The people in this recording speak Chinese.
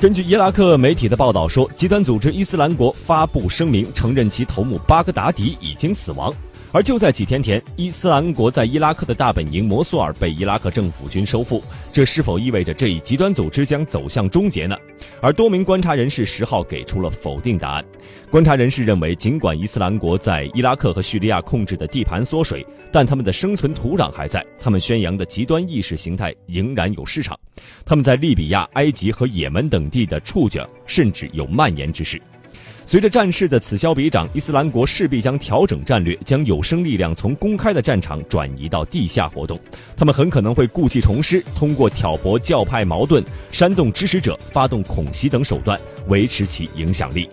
根据伊拉克媒体的报道说，极端组织伊斯兰国发布声明，承认其头目巴格达迪已经死亡。而就在几天前，伊斯兰国在伊拉克的大本营摩苏尔被伊拉克政府军收复，这是否意味着这一极端组织将走向终结呢？而多名观察人士十号给出了否定答案。观察人士认为，尽管伊斯兰国在伊拉克和叙利亚控制的地盘缩水，但他们的生存土壤还在，他们宣扬的极端意识形态仍然有市场，他们在利比亚、埃及和也门等地的触角甚至有蔓延之势。随着战事的此消彼长，伊斯兰国势必将调整战略，将有生力量从公开的战场转移到地下活动。他们很可能会故技重施，通过挑拨教派矛盾、煽动支持者、发动恐袭等手段维持其影响力。